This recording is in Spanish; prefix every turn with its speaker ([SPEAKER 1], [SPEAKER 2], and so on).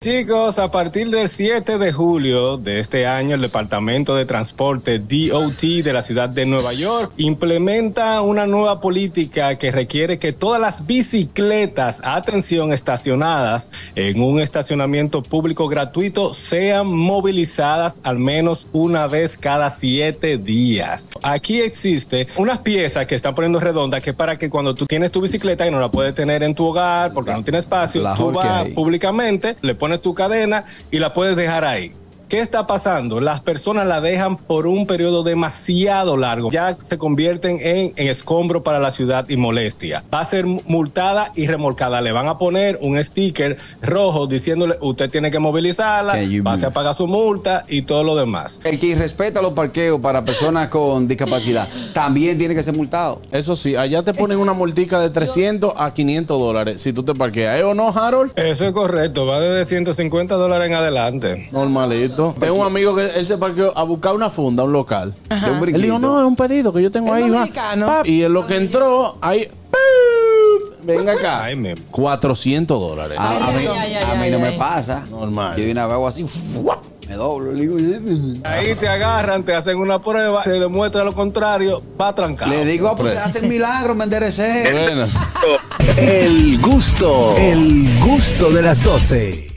[SPEAKER 1] Chicos, a partir del 7 de julio de este año, el Departamento de Transporte DOT de la ciudad de Nueva York implementa una nueva política que requiere que todas las bicicletas, atención, estacionadas en un estacionamiento público gratuito sean movilizadas al menos una vez cada siete días. Aquí existe unas piezas que están poniendo redondas que para que cuando tú tienes tu bicicleta y no la puedes tener en tu hogar porque no tiene espacio,
[SPEAKER 2] La
[SPEAKER 1] tú vas públicamente, le pones tu cadena y la puedes dejar ahí. ¿Qué está pasando? Las personas la dejan por un periodo demasiado largo. Ya se convierten en, en escombro para la ciudad y molestia. Va a ser multada y remolcada. Le van a poner un sticker rojo diciéndole usted tiene que movilizarla, pase a
[SPEAKER 2] move.
[SPEAKER 1] pagar su multa y todo lo demás.
[SPEAKER 2] El que respeta los parqueos para personas con discapacidad también tiene que ser multado.
[SPEAKER 3] Eso sí, allá te ponen una multica de 300 a 500 dólares si tú te parqueas. ¿Eh o no, Harold?
[SPEAKER 1] Eso es correcto. Va desde 150 dólares en adelante.
[SPEAKER 3] Normalito. Tengo un amigo que él se parqueó a buscar una funda, un local.
[SPEAKER 2] De un
[SPEAKER 3] Él dijo, no, es un pedido que yo tengo ahí. va". Y en lo que entró, ahí... ¡pum! Venga acá.
[SPEAKER 1] Ay, me-
[SPEAKER 3] 400 dólares.
[SPEAKER 2] A, a mí,
[SPEAKER 4] Ay, ay,
[SPEAKER 2] a
[SPEAKER 4] ay,
[SPEAKER 2] mí
[SPEAKER 4] ay,
[SPEAKER 2] no me pasa.
[SPEAKER 3] Normal.
[SPEAKER 2] Yo de una vez hago así, me doblo. Le digo,
[SPEAKER 1] Ahí te agarran, te hacen una prueba, te demuestra lo contrario, va trancado.
[SPEAKER 2] le digo, ah, porque hacen milagros, me enderecé.
[SPEAKER 3] Buenas.
[SPEAKER 5] El gusto, el gusto de las 12.